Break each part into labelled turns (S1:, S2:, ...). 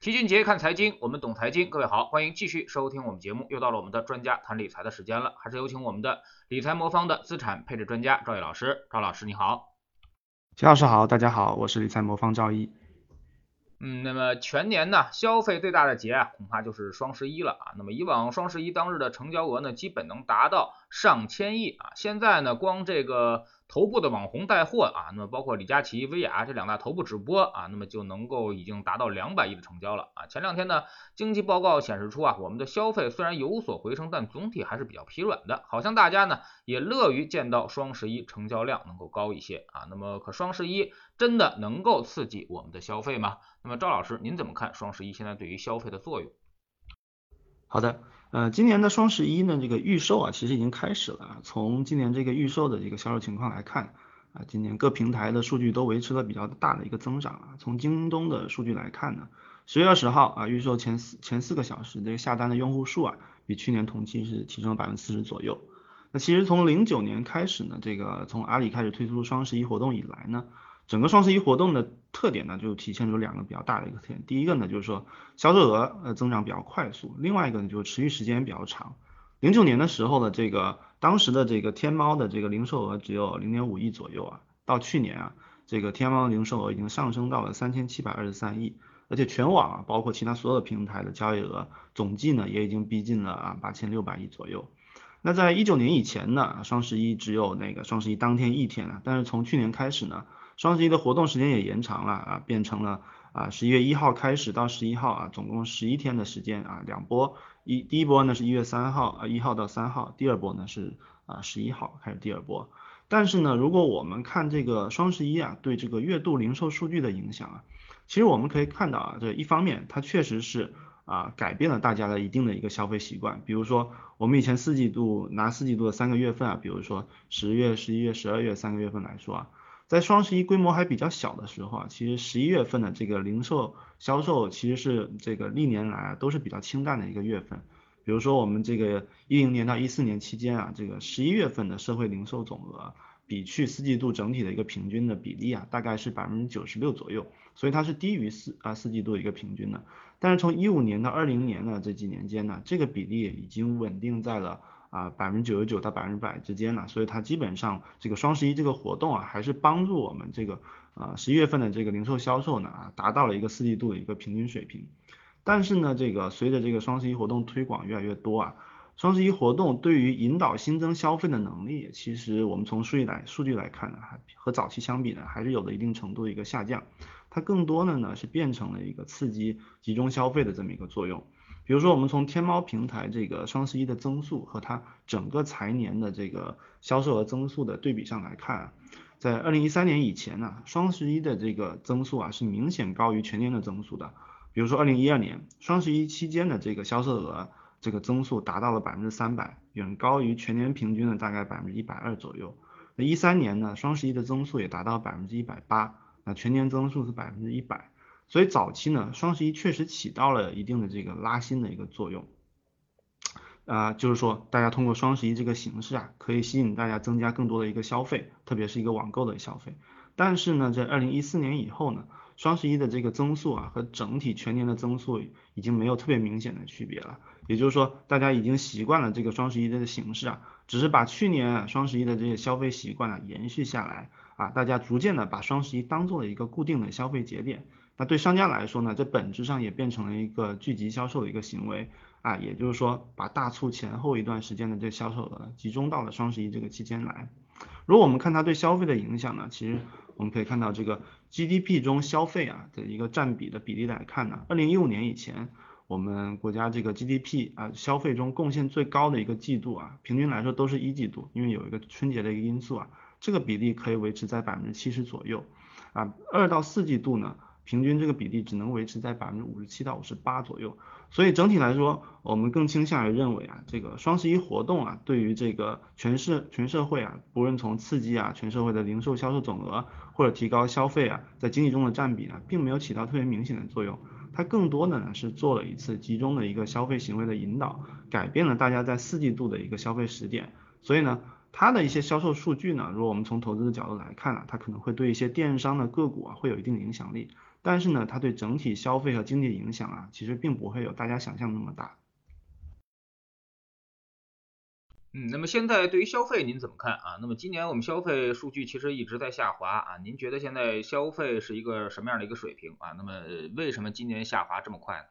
S1: 齐俊杰看财经，我们懂财经。各位好，欢迎继续收听我们节目。又到了我们的专家谈理财的时间了，还是有请我们的理财魔方的资产配置专家赵毅老师。赵老师你好，
S2: 齐老师好，大家好，我是理财魔方赵毅。
S1: 嗯，那么全年呢，消费最大的节啊，恐怕就是双十一了啊。那么以往双十一当日的成交额呢，基本能达到上千亿啊。现在呢，光这个。头部的网红带货啊，那么包括李佳琦、薇娅这两大头部直播啊，那么就能够已经达到两百亿的成交了啊。前两天呢，经济报告显示出啊，我们的消费虽然有所回升，但总体还是比较疲软的。好像大家呢也乐于见到双十一成交量能够高一些啊。那么可双十一真的能够刺激我们的消费吗？那么赵老师您怎么看双十一现在对于消费的作用？
S2: 好的。呃，今年的双十一呢，这个预售啊，其实已经开始了。从今年这个预售的这个销售情况来看，啊，今年各平台的数据都维持了比较大的一个增长啊。从京东的数据来看呢，十月二十号啊，预售前四前四个小时这个下单的用户数啊，比去年同期是提升了百分之四十左右。那其实从零九年开始呢，这个从阿里开始推出双十一活动以来呢。整个双十一活动的特点呢，就体现出两个比较大的一个特点。第一个呢，就是说销售额呃增长比较快速；另外一个呢，就是持续时间比较长。零九年的时候呢，这个当时的这个天猫的这个零售额只有零点五亿左右啊，到去年啊，这个天猫零售额已经上升到了三千七百二十三亿，而且全网啊，包括其他所有的平台的交易额总计呢，也已经逼近了啊八千六百亿左右。那在一九年以前呢，双十一只有那个双十一当天一天啊，但是从去年开始呢。双十一的活动时间也延长了啊，变成了啊十一月一号开始到十一号啊，总共十一天的时间啊，两波一第一波呢是一月三号啊一号到三号，第二波呢是啊十一号开始第二波。但是呢，如果我们看这个双十一啊对这个月度零售数据的影响啊，其实我们可以看到啊，这一方面它确实是啊改变了大家的一定的一个消费习惯，比如说我们以前四季度拿四季度的三个月份啊，比如说十月、十一月、十二月三个月份来说啊。在双十一规模还比较小的时候啊，其实十一月份的这个零售销售其实是这个历年来啊都是比较清淡的一个月份。比如说我们这个一零年到一四年期间啊，这个十一月份的社会零售总额比去四季度整体的一个平均的比例啊，大概是百分之九十六左右，所以它是低于四啊四季度一个平均的。但是从一五年到二零年呢这几年间呢，这个比例已经稳定在了。啊，百分之九十九到百分之百之间了，所以它基本上这个双十一这个活动啊，还是帮助我们这个啊十一月份的这个零售销售呢啊，达到了一个四季度的一个平均水平。但是呢，这个随着这个双十一活动推广越来越多啊，双十一活动对于引导新增消费的能力，其实我们从数据来数据来看呢，还和早期相比呢，还是有了一定程度的一个下降。它更多的呢是变成了一个刺激集中消费的这么一个作用。比如说，我们从天猫平台这个双十一的增速和它整个财年的这个销售额增速的对比上来看，在二零一三年以前呢，双十一的这个增速啊是明显高于全年的增速的。比如说二零一二年双十一期间的这个销售额这个增速达到了百分之三百，远高于全年平均的大概百分之一百二左右。那一三年呢，双十一的增速也达到百分之一百八，那全年增速是百分之一百。所以早期呢，双十一确实起到了一定的这个拉新的一个作用，啊，就是说大家通过双十一这个形式啊，可以吸引大家增加更多的一个消费，特别是一个网购的消费。但是呢，在二零一四年以后呢，双十一的这个增速啊和整体全年的增速已经没有特别明显的区别了。也就是说，大家已经习惯了这个双十一的形式啊，只是把去年啊双十一的这些消费习惯啊延续下来啊，大家逐渐的把双十一当做了一个固定的消费节点。那对商家来说呢，这本质上也变成了一个聚集销售的一个行为啊，也就是说把大促前后一段时间的这销售额集中到了双十一这个期间来。如果我们看它对消费的影响呢，其实我们可以看到这个 GDP 中消费啊的一个占比的比例来看呢，二零一五年以前，我们国家这个 GDP 啊消费中贡献最高的一个季度啊，平均来说都是一季度，因为有一个春节的一个因素啊，这个比例可以维持在百分之七十左右啊，二到四季度呢。平均这个比例只能维持在百分之五十七到五十八左右，所以整体来说，我们更倾向于认为啊，这个双十一活动啊，对于这个全社全社会啊，不论从刺激啊全社会的零售销售总额，或者提高消费啊，在经济中的占比呢，并没有起到特别明显的作用，它更多的呢是做了一次集中的一个消费行为的引导，改变了大家在四季度的一个消费时点，所以呢。它的一些销售数据呢，如果我们从投资的角度来看呢，它可能会对一些电商的个股啊会有一定的影响力，但是呢，它对整体消费和经济影响啊，其实并不会有大家想象那么大。
S1: 嗯，那么现在对于消费您怎么看啊？那么今年我们消费数据其实一直在下滑啊，您觉得现在消费是一个什么样的一个水平啊？那么为什么今年下滑这么快呢？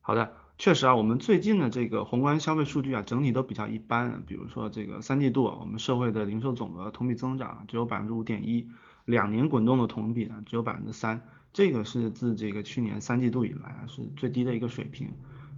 S2: 好的，确实啊，我们最近的这个宏观消费数据啊，整体都比较一般。比如说这个三季度，我们社会的零售总额同比增长只有百分之五点一，两年滚动的同比呢只有百分之三，这个是自这个去年三季度以来啊是最低的一个水平。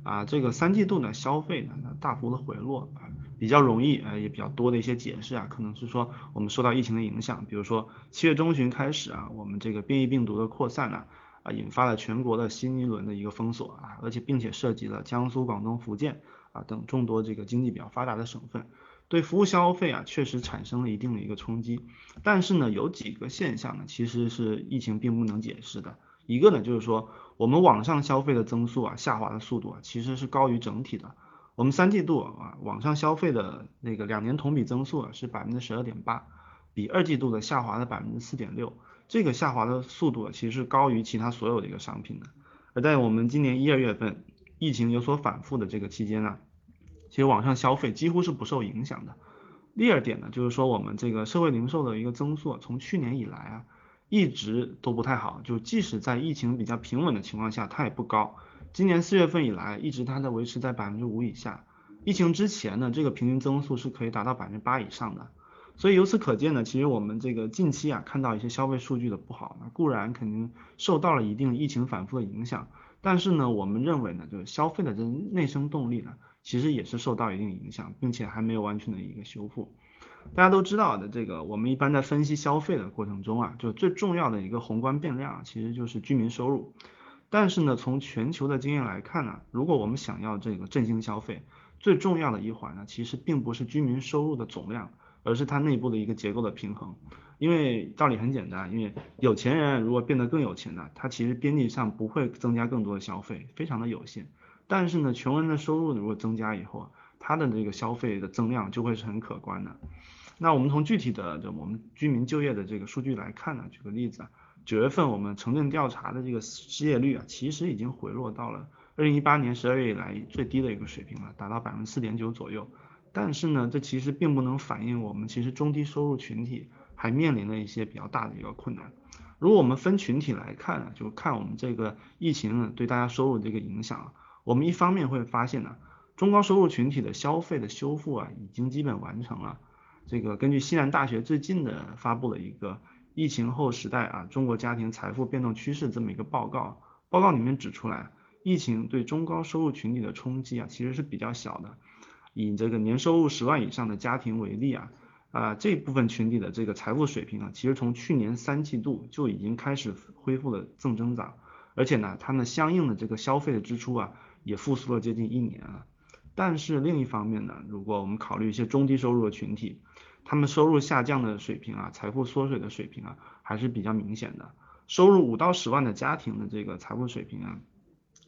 S2: 啊，这个三季度呢消费呢大幅的回落啊，比较容易呃也比较多的一些解释啊，可能是说我们受到疫情的影响，比如说七月中旬开始啊，我们这个变异病毒的扩散呢。啊，引发了全国的新一轮的一个封锁啊，而且并且涉及了江苏、广东、福建啊等众多这个经济比较发达的省份，对服务消费啊确实产生了一定的一个冲击。但是呢，有几个现象呢，其实是疫情并不能解释的。一个呢，就是说我们网上消费的增速啊下滑的速度啊其实是高于整体的。我们三季度啊网上消费的那个两年同比增速啊是百分之十二点八，比二季度的下滑了百分之四点六。这个下滑的速度其实是高于其他所有的一个商品的，而在我们今年一二月份疫情有所反复的这个期间呢，其实网上消费几乎是不受影响的。第二点呢，就是说我们这个社会零售的一个增速从去年以来啊，一直都不太好，就即使在疫情比较平稳的情况下，它也不高。今年四月份以来，一直它在维持在百分之五以下。疫情之前呢，这个平均增速是可以达到百分之八以上的。所以由此可见呢，其实我们这个近期啊看到一些消费数据的不好，那固然肯定受到了一定疫情反复的影响，但是呢，我们认为呢，就是消费的这内生动力呢，其实也是受到一定影响，并且还没有完全的一个修复。大家都知道的，这个我们一般在分析消费的过程中啊，就最重要的一个宏观变量其实就是居民收入。但是呢，从全球的经验来看呢，如果我们想要这个振兴消费，最重要的一环呢，其实并不是居民收入的总量。而是它内部的一个结构的平衡，因为道理很简单，因为有钱人如果变得更有钱了，他其实边际上不会增加更多的消费，非常的有限。但是呢，穷人的收入如果增加以后，他的这个消费的增量就会是很可观的。那我们从具体的这我们居民就业的这个数据来看呢，举个例子啊，九月份我们城镇调查的这个失业率啊，其实已经回落到了二零一八年十二月以来最低的一个水平了，达到百分之四点九左右。但是呢，这其实并不能反映我们其实中低收入群体还面临了一些比较大的一个困难。如果我们分群体来看呢，就看我们这个疫情对大家收入这个影响，我们一方面会发现呢，中高收入群体的消费的修复啊已经基本完成了。这个根据西南大学最近的发布了一个疫情后时代啊中国家庭财富变动趋势这么一个报告，报告里面指出来，疫情对中高收入群体的冲击啊其实是比较小的。以这个年收入十万以上的家庭为例啊，啊这部分群体的这个财富水平啊，其实从去年三季度就已经开始恢复了正增长，而且呢，他们相应的这个消费的支出啊，也复苏了接近一年了。但是另一方面呢，如果我们考虑一些中低收入的群体，他们收入下降的水平啊，财富缩水的水平啊，还是比较明显的。收入五到十万的家庭的这个财富水平啊，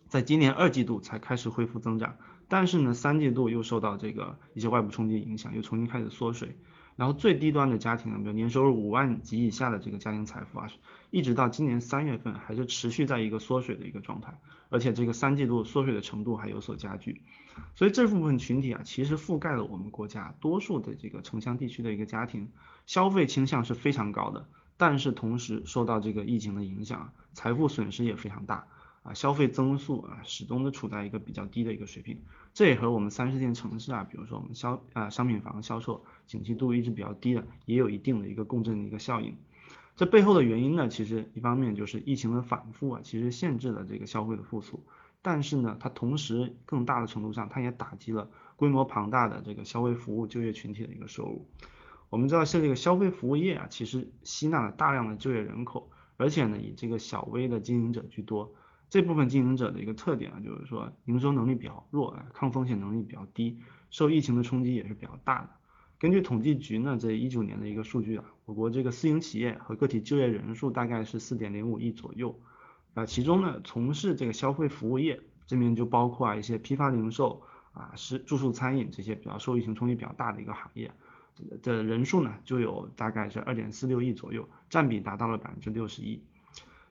S2: 在今年二季度才开始恢复增长。但是呢，三季度又受到这个一些外部冲击影响，又重新开始缩水。然后最低端的家庭呢，比如年收入五万及以下的这个家庭财富啊，一直到今年三月份还是持续在一个缩水的一个状态，而且这个三季度缩水的程度还有所加剧。所以这部分群体啊，其实覆盖了我们国家多数的这个城乡地区的一个家庭，消费倾向是非常高的，但是同时受到这个疫情的影响，财富损失也非常大。啊，消费增速啊，始终都处在一个比较低的一个水平，这也和我们三四线城市啊，比如说我们销啊商品房销售景气度一直比较低的，也有一定的一个共振的一个效应。这背后的原因呢，其实一方面就是疫情的反复啊，其实限制了这个消费的复苏，但是呢，它同时更大的程度上，它也打击了规模庞大的这个消费服务就业群体的一个收入。我们知道，像这个消费服务业啊，其实吸纳了大量的就业人口，而且呢，以这个小微的经营者居多。这部分经营者的一个特点啊，就是说营收能力比较弱，抗风险能力比较低，受疫情的冲击也是比较大的。根据统计局呢，这一九年的一个数据啊，我国这个私营企业和个体就业人数大概是四点零五亿左右，啊，其中呢，从事这个消费服务业这边就包括啊一些批发零售啊啊，是住宿餐饮这些比较受疫情冲击比较大的一个行业，的人数呢就有大概是二点四六亿左右，占比达到了百分之六十一。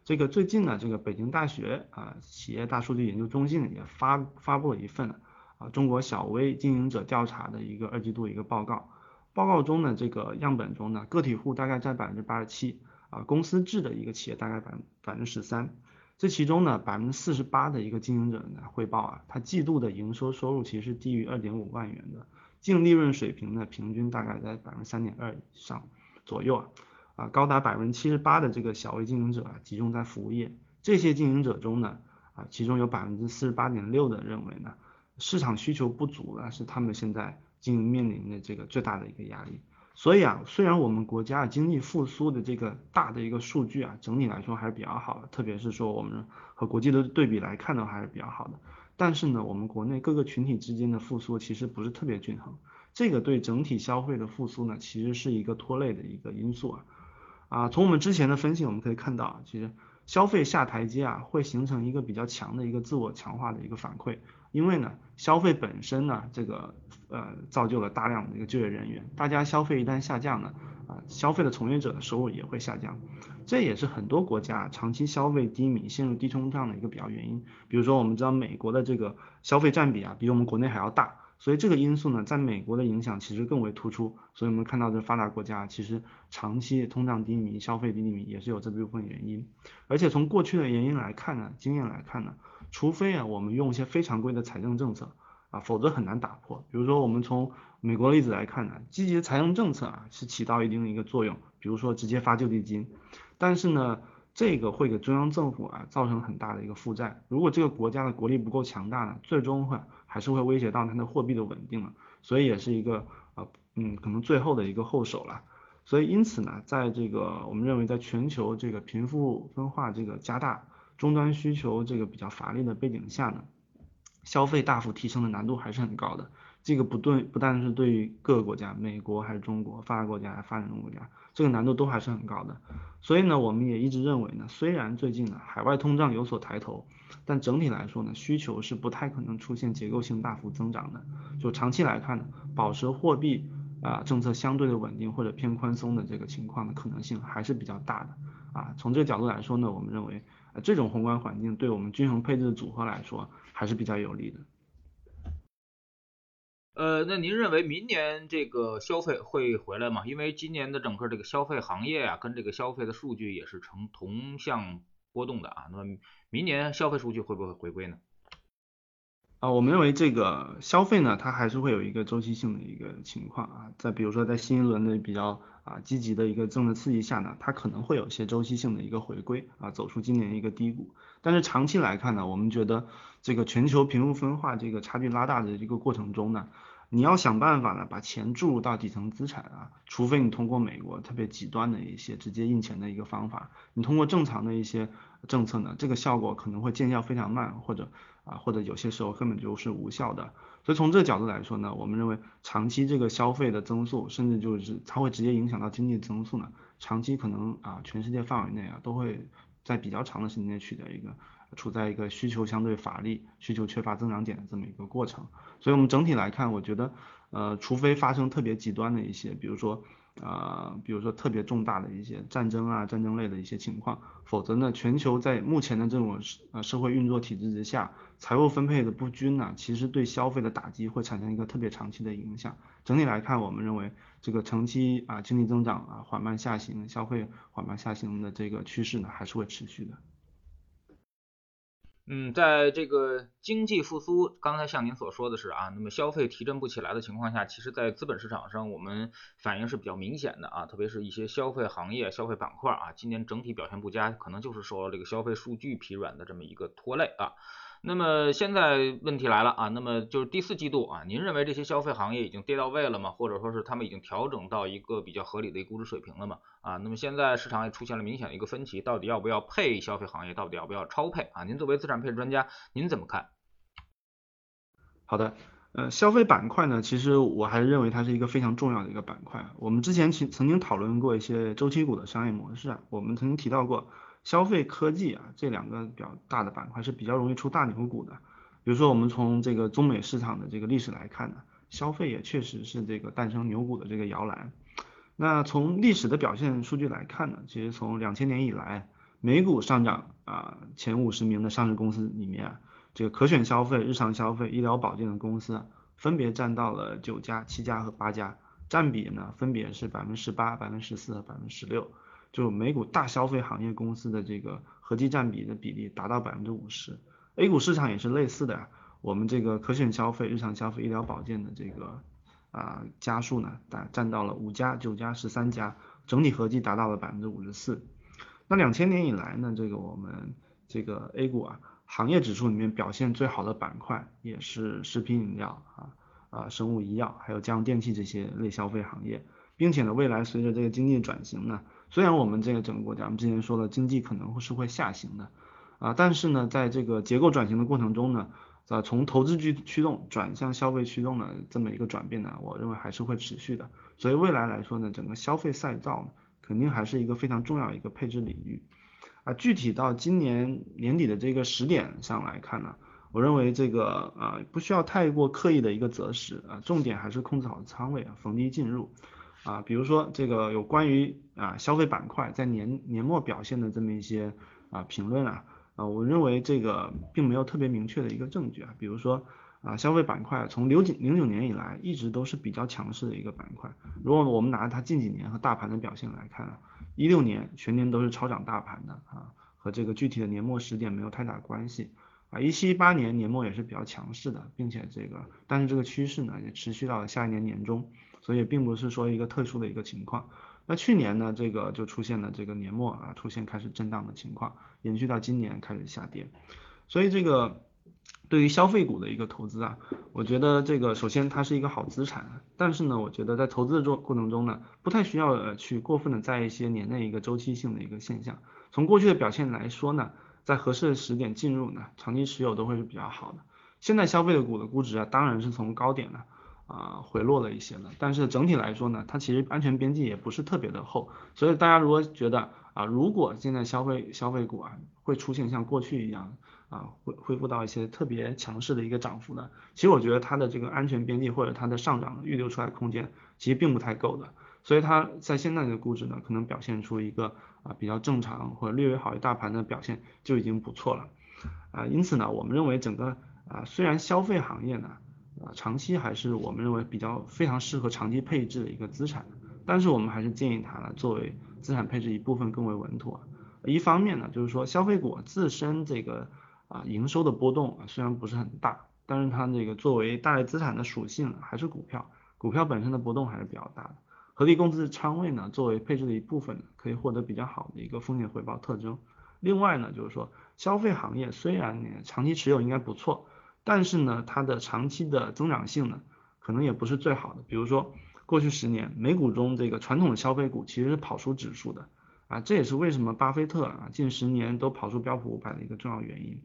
S2: 这个最近呢，这个北京大学啊企业大数据研究中心也发发布了一份啊中国小微经营者调查的一个二季度一个报告。报告中呢，这个样本中呢，个体户大概占百分之八十七啊，公司制的一个企业大概百百分之十三。这其中呢，百分之四十八的一个经营者呢汇报啊，他季度的营收收入其实是低于二点五万元的，净利润水平呢平均大概在百分之三点二以上左右啊。啊，高达百分之七十八的这个小微经营者啊，集中在服务业。这些经营者中呢，啊，其中有百分之四十八点六的认为呢，市场需求不足啊，是他们现在经营面临的这个最大的一个压力。所以啊，虽然我们国家经济复苏的这个大的一个数据啊，整体来说还是比较好的，特别是说我们和国际的对比来看的话，还是比较好的。但是呢，我们国内各个群体之间的复苏其实不是特别均衡，这个对整体消费的复苏呢，其实是一个拖累的一个因素啊。啊，从我们之前的分析我们可以看到，其实消费下台阶啊，会形成一个比较强的一个自我强化的一个反馈，因为呢，消费本身呢，这个呃，造就了大量的一个就业人员，大家消费一旦下降呢，啊，消费的从业者的收入也会下降，这也是很多国家长期消费低迷、陷入低通胀的一个比较原因。比如说，我们知道美国的这个消费占比啊，比我们国内还要大。所以这个因素呢，在美国的影响其实更为突出。所以我们看到这发达国家其实长期通胀低迷、消费低迷也是有这部分原因。而且从过去的原因来看呢，经验来看呢，除非啊我们用一些非常规的财政政策啊，否则很难打破。比如说我们从美国例子来看呢，积极的财政政策啊是起到一定的一个作用，比如说直接发救济金。但是呢，这个会给中央政府啊造成很大的一个负债。如果这个国家的国力不够强大呢，最终会。还是会威胁到它的货币的稳定了，所以也是一个呃嗯可能最后的一个后手了。所以因此呢，在这个我们认为在全球这个贫富分化这个加大、终端需求这个比较乏力的背景下呢，消费大幅提升的难度还是很高的。这个不对，不但是对于各个国家，美国还是中国、发达国家还是发展中国家，这个难度都还是很高的。所以呢，我们也一直认为呢，虽然最近呢海外通胀有所抬头。但整体来说呢，需求是不太可能出现结构性大幅增长的。就长期来看呢，保持货币啊政策相对的稳定或者偏宽松的这个情况的可能性还是比较大的。啊，从这个角度来说呢，我们认为这种宏观环境对我们均衡配置的组合来说还是比较有利的。
S1: 呃，那您认为明年这个消费会回来吗？因为今年的整个这个消费行业啊，跟这个消费的数据也是呈同向。波动的啊，那么明年消费数据会不会回归呢？
S2: 啊，我们认为这个消费呢，它还是会有一个周期性的一个情况啊，在比如说在新一轮的比较啊积极的一个政策刺激下呢，它可能会有些周期性的一个回归啊，走出今年一个低谷。但是长期来看呢，我们觉得这个全球贫富分化这个差距拉大的一个过程中呢。你要想办法呢，把钱注入到底层资产啊，除非你通过美国特别极端的一些直接印钱的一个方法，你通过正常的一些政策呢，这个效果可能会见效非常慢，或者啊，或者有些时候根本就是无效的。所以从这个角度来说呢，我们认为长期这个消费的增速，甚至就是它会直接影响到经济增速呢，长期可能啊，全世界范围内啊，都会在比较长的时间内取得一个。处在一个需求相对乏力、需求缺乏增长点的这么一个过程，所以我们整体来看，我觉得，呃，除非发生特别极端的一些，比如说，呃，比如说特别重大的一些战争啊、战争类的一些情况，否则呢，全球在目前的这种呃社会运作体制之下，财务分配的不均呢，其实对消费的打击会产生一个特别长期的影响。整体来看，我们认为这个长期啊经济增长啊缓慢下行、消费缓慢下行的这个趋势呢，还是会持续的。
S1: 嗯，在这个经济复苏，刚才像您所说的是啊，那么消费提振不起来的情况下，其实，在资本市场上，我们反应是比较明显的啊，特别是一些消费行业、消费板块啊，今年整体表现不佳，可能就是受到这个消费数据疲软的这么一个拖累啊。那么现在问题来了啊，那么就是第四季度啊，您认为这些消费行业已经跌到位了吗？或者说是他们已经调整到一个比较合理的估值水平了吗？啊，那么现在市场也出现了明显的一个分歧，到底要不要配消费行业，到底要不要超配啊？您作为资产配置专家，您怎么看？
S2: 好的，呃，消费板块呢，其实我还是认为它是一个非常重要的一个板块。我们之前其曾经讨论过一些周期股的商业模式啊，我们曾经提到过。消费科技啊，这两个比较大的板块是比较容易出大牛股的。比如说我们从这个中美市场的这个历史来看呢，消费也确实是这个诞生牛股的这个摇篮。那从历史的表现数据来看呢，其实从两千年以来，美股上涨啊前五十名的上市公司里面，这个可选消费、日常消费、医疗保健的公司分别占到了九家、七家和八家，占比呢分别是百分之十八、百分之十四和百分之十六。就美股大消费行业公司的这个合计占比的比例达到百分之五十，A 股市场也是类似的，我们这个可选消费、日常消费、医疗保健的这个啊家数呢，达占到了五家、九家、十三家，整体合计达到了百分之五十四。那两千年以来呢，这个我们这个 A 股啊行业指数里面表现最好的板块也是食品饮料啊啊生物医药还有家用电器这些类消费行业，并且呢未来随着这个经济转型呢。虽然我们这个整个国家，我们之前说了，经济可能是会下行的，啊，但是呢，在这个结构转型的过程中呢，啊，从投资驱驱动转向消费驱动的这么一个转变呢，我认为还是会持续的。所以未来来说呢，整个消费赛道，肯定还是一个非常重要一个配置领域。啊，具体到今年年底的这个时点上来看呢，我认为这个啊，不需要太过刻意的一个择时啊，重点还是控制好仓位啊，逢低进入。啊，比如说这个有关于啊消费板块在年年末表现的这么一些啊评论啊，啊我认为这个并没有特别明确的一个证据啊，比如说啊消费板块从零九零九年以来一直都是比较强势的一个板块，如果我们拿它近几年和大盘的表现来看啊，一六年全年都是超涨大盘的啊，和这个具体的年末时点没有太大关系啊，一七一八年年末也是比较强势的，并且这个但是这个趋势呢也持续到了下一年年中。所以并不是说一个特殊的一个情况，那去年呢，这个就出现了这个年末啊，出现开始震荡的情况，延续到今年开始下跌。所以这个对于消费股的一个投资啊，我觉得这个首先它是一个好资产，但是呢，我觉得在投资的过过程中呢，不太需要去过分的在一些年内一个周期性的一个现象。从过去的表现来说呢，在合适的时点进入呢，长期持有都会是比较好的。现在消费的股的估值啊，当然是从高点了。啊回落了一些了，但是整体来说呢，它其实安全边际也不是特别的厚，所以大家如果觉得啊，如果现在消费消费股啊会出现像过去一样啊，恢恢复到一些特别强势的一个涨幅呢，其实我觉得它的这个安全边际或者它的上涨预留出来空间其实并不太够的，所以它在现在的估值呢，可能表现出一个啊比较正常或者略微好于大盘的表现就已经不错了。啊，因此呢，我们认为整个啊虽然消费行业呢。啊，长期还是我们认为比较非常适合长期配置的一个资产，但是我们还是建议它呢作为资产配置一部分更为稳妥。一方面呢，就是说消费股自身这个啊营收的波动啊虽然不是很大，但是它这个作为大类资产的属性还是股票，股票本身的波动还是比较大的。合理公司的仓位呢作为配置的一部分，可以获得比较好的一个风险回报特征。另外呢，就是说消费行业虽然你长期持有应该不错。但是呢，它的长期的增长性呢，可能也不是最好的。比如说，过去十年美股中这个传统的消费股其实是跑输指数的啊，这也是为什么巴菲特啊近十年都跑出标普五百的一个重要原因。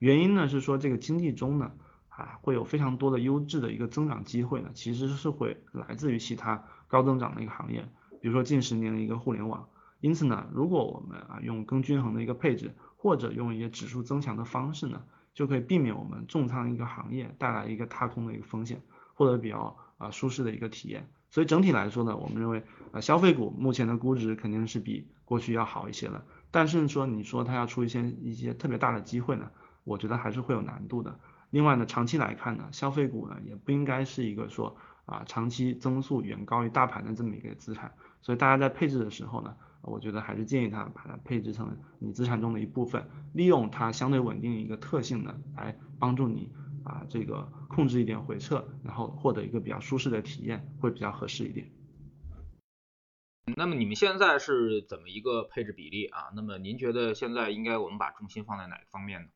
S2: 原因呢是说这个经济中呢啊会有非常多的优质的一个增长机会呢，其实是会来自于其他高增长的一个行业，比如说近十年的一个互联网。因此呢，如果我们啊用更均衡的一个配置，或者用一些指数增强的方式呢。就可以避免我们重仓一个行业带来一个踏空的一个风险，获得比较啊舒适的一个体验。所以整体来说呢，我们认为啊消费股目前的估值肯定是比过去要好一些了。但是说你说它要出一些一些特别大的机会呢，我觉得还是会有难度的。另外呢，长期来看呢，消费股呢也不应该是一个说啊长期增速远高于大盘的这么一个资产。所以大家在配置的时候呢。我觉得还是建议他把它配置成你资产中的一部分，利用它相对稳定的一个特性呢，来帮助你啊这个控制一点回撤，然后获得一个比较舒适的体验，会比较合适一点。
S1: 那么你们现在是怎么一个配置比例啊？那么您觉得现在应该我们把重心放在哪个方面呢？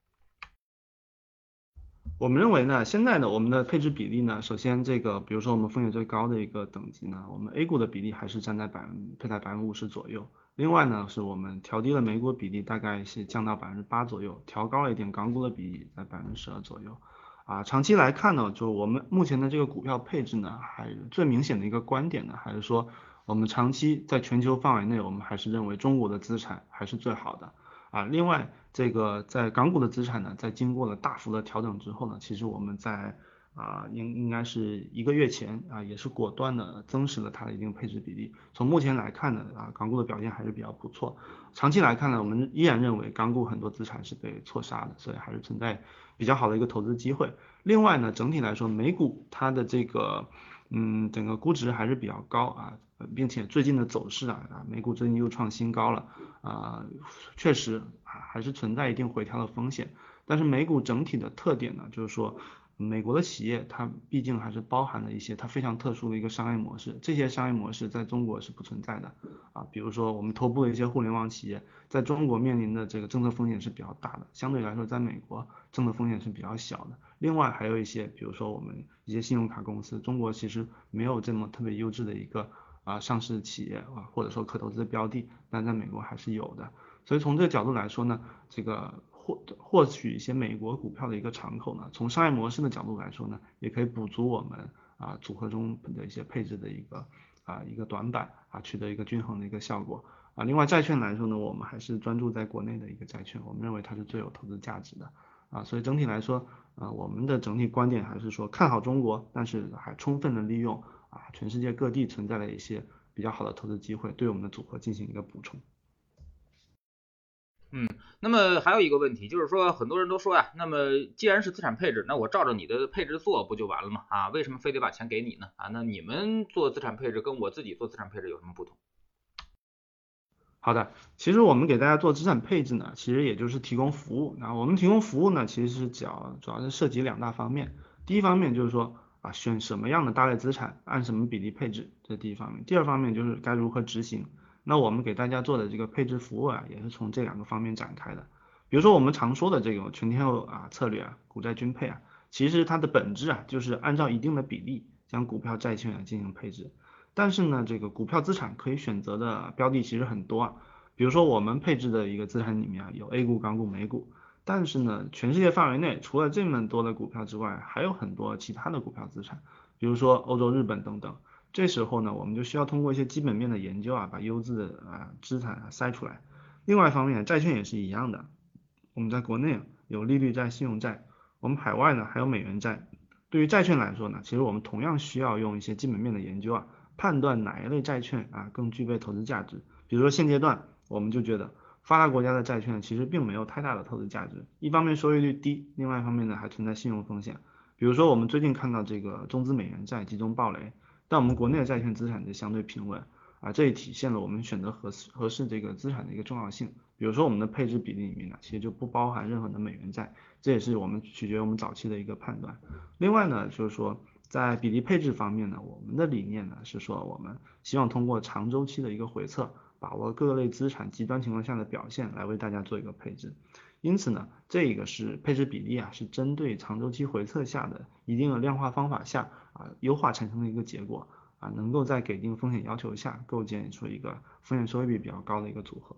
S2: 我们认为呢，现在呢，我们的配置比例呢，首先这个，比如说我们风险最高的一个等级呢，我们 A 股的比例还是站在百分配在百分之五十左右。另外呢，是我们调低了美股比例，大概是降到百分之八左右，调高了一点港股的比例在百分之十二左右。啊，长期来看呢，就我们目前的这个股票配置呢，还最明显的一个观点呢，还是说我们长期在全球范围内，我们还是认为中国的资产还是最好的。啊，另外。这个在港股的资产呢，在经过了大幅的调整之后呢，其实我们在啊应应该是一个月前啊，也是果断的增持了它的一定配置比例。从目前来看呢，啊港股的表现还是比较不错。长期来看呢，我们依然认为港股很多资产是被错杀的，所以还是存在比较好的一个投资机会。另外呢，整体来说，美股它的这个嗯整个估值还是比较高啊。并且最近的走势啊，啊，美股最近又创新高了，啊，确实还是存在一定回调的风险。但是美股整体的特点呢，就是说美国的企业它毕竟还是包含了一些它非常特殊的一个商业模式，这些商业模式在中国是不存在的啊。比如说我们头部的一些互联网企业，在中国面临的这个政策风险是比较大的，相对来说在美国政策风险是比较小的。另外还有一些，比如说我们一些信用卡公司，中国其实没有这么特别优质的一个。啊，上市企业啊，或者说可投资的标的，但在美国还是有的。所以从这个角度来说呢，这个获获取一些美国股票的一个敞口呢，从商业模式的角度来说呢，也可以补足我们啊组合中的一些配置的一个啊一个短板啊，取得一个均衡的一个效果啊。另外债券来说呢，我们还是专注在国内的一个债券，我们认为它是最有投资价值的啊。所以整体来说啊，我们的整体观点还是说看好中国，但是还充分的利用。啊，全世界各地存在的一些比较好的投资机会，对我们的组合进行一个补充。
S1: 嗯，那么还有一个问题就是说，很多人都说呀，那么既然是资产配置，那我照着你的配置做不就完了吗？啊，为什么非得把钱给你呢？啊，那你们做资产配置跟我自己做资产配置有什么不同？
S2: 好的，其实我们给大家做资产配置呢，其实也就是提供服务。那我们提供服务呢，其实是主要主要是涉及两大方面。第一方面就是说。啊，选什么样的大类资产，按什么比例配置，这第一方面。第二方面就是该如何执行。那我们给大家做的这个配置服务啊，也是从这两个方面展开的。比如说我们常说的这种全天候啊策略啊，股债均配啊，其实它的本质啊，就是按照一定的比例将股票、债券啊进行配置。但是呢，这个股票资产可以选择的标的其实很多啊。比如说我们配置的一个资产里面啊，有 A 股、港股、美股。但是呢，全世界范围内除了这么多的股票之外，还有很多其他的股票资产，比如说欧洲、日本等等。这时候呢，我们就需要通过一些基本面的研究啊，把优质的啊资产啊筛出来。另外一方面，债券也是一样的。我们在国内有利率债、信用债，我们海外呢还有美元债。对于债券来说呢，其实我们同样需要用一些基本面的研究啊，判断哪一类债券啊更具备投资价值。比如说现阶段，我们就觉得。发达国家的债券其实并没有太大的投资价值，一方面收益率低，另外一方面呢还存在信用风险。比如说我们最近看到这个中资美元债集中暴雷，但我们国内的债券资产就相对平稳啊，这也体现了我们选择合适合适这个资产的一个重要性。比如说我们的配置比例里面呢，其实就不包含任何的美元债，这也是我们取决于我们早期的一个判断。另外呢，就是说在比例配置方面呢，我们的理念呢是说我们希望通过长周期的一个回测。把握各类资产极端情况下的表现，来为大家做一个配置。因此呢，这个是配置比例啊，是针对长周期回测下的一定的量化方法下啊优化产生的一个结果啊，能够在给定风险要求下构建出一个风险收益比比较高的一个组合。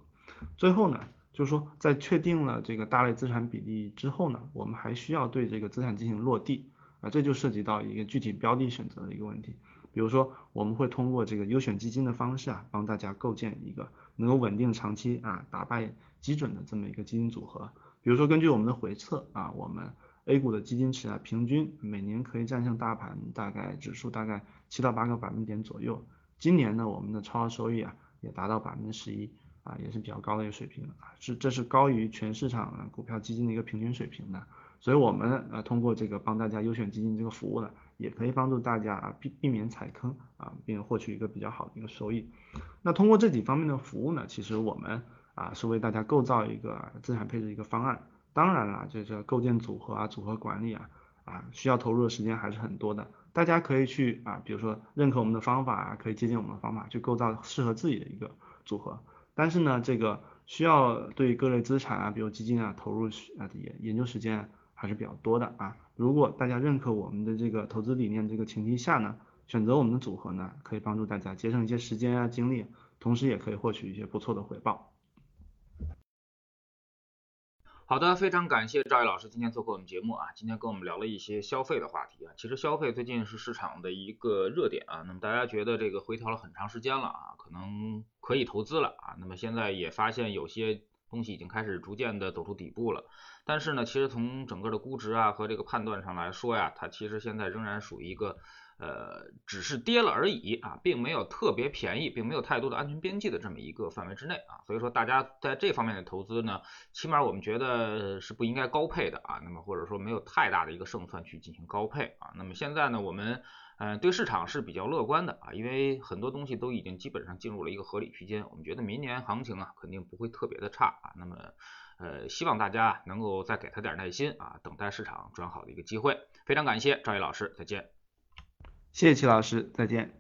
S2: 最后呢，就是说在确定了这个大类资产比例之后呢，我们还需要对这个资产进行落地啊，这就涉及到一个具体标的选择的一个问题。比如说，我们会通过这个优选基金的方式啊，帮大家构建一个能够稳定长期啊打败基准的这么一个基金组合。比如说，根据我们的回测啊，我们 A 股的基金池啊，平均每年可以战胜大盘大概指数大概七到八个百分点左右。今年呢，我们的超额收益啊也达到百分之十一啊，也是比较高的一个水平啊，是这是高于全市场股票基金的一个平均水平的。所以，我们呃通过这个帮大家优选基金这个服务呢。也可以帮助大家啊避避免踩坑啊，并获取一个比较好的一个收益。那通过这几方面的服务呢，其实我们啊是为大家构造一个资产配置一个方案。当然了，这个构建组合啊、组合管理啊啊需要投入的时间还是很多的。大家可以去啊，比如说认可我们的方法啊，可以借鉴我们的方法去构造适合自己的一个组合。但是呢，这个需要对各类资产啊，比如基金啊，投入啊研研究时间。还是比较多的啊。如果大家认可我们的这个投资理念这个前提下呢，选择我们的组合呢，可以帮助大家节省一些时间啊精力，同时也可以获取一些不错的回报。
S1: 好的，非常感谢赵毅老师今天做客我们节目啊，今天跟我们聊了一些消费的话题啊。其实消费最近是市场的一个热点啊，那么大家觉得这个回调了很长时间了啊，可能可以投资了啊。那么现在也发现有些。东西已经开始逐渐的走出底部了。但是呢，其实从整个的估值啊和这个判断上来说呀，它其实现在仍然属于一个。呃，只是跌了而已啊，并没有特别便宜，并没有太多的安全边际的这么一个范围之内啊，所以说大家在这方面的投资呢，起码我们觉得是不应该高配的啊，那么或者说没有太大的一个胜算去进行高配啊，那么现在呢，我们嗯对市场是比较乐观的啊，因为很多东西都已经基本上进入了一个合理区间，我们觉得明年行情啊肯定不会特别的差啊，那么呃希望大家能够再给他点耐心啊，等待市场转好的一个机会，非常感谢赵毅老师，再见。
S2: 谢谢齐老师，再见。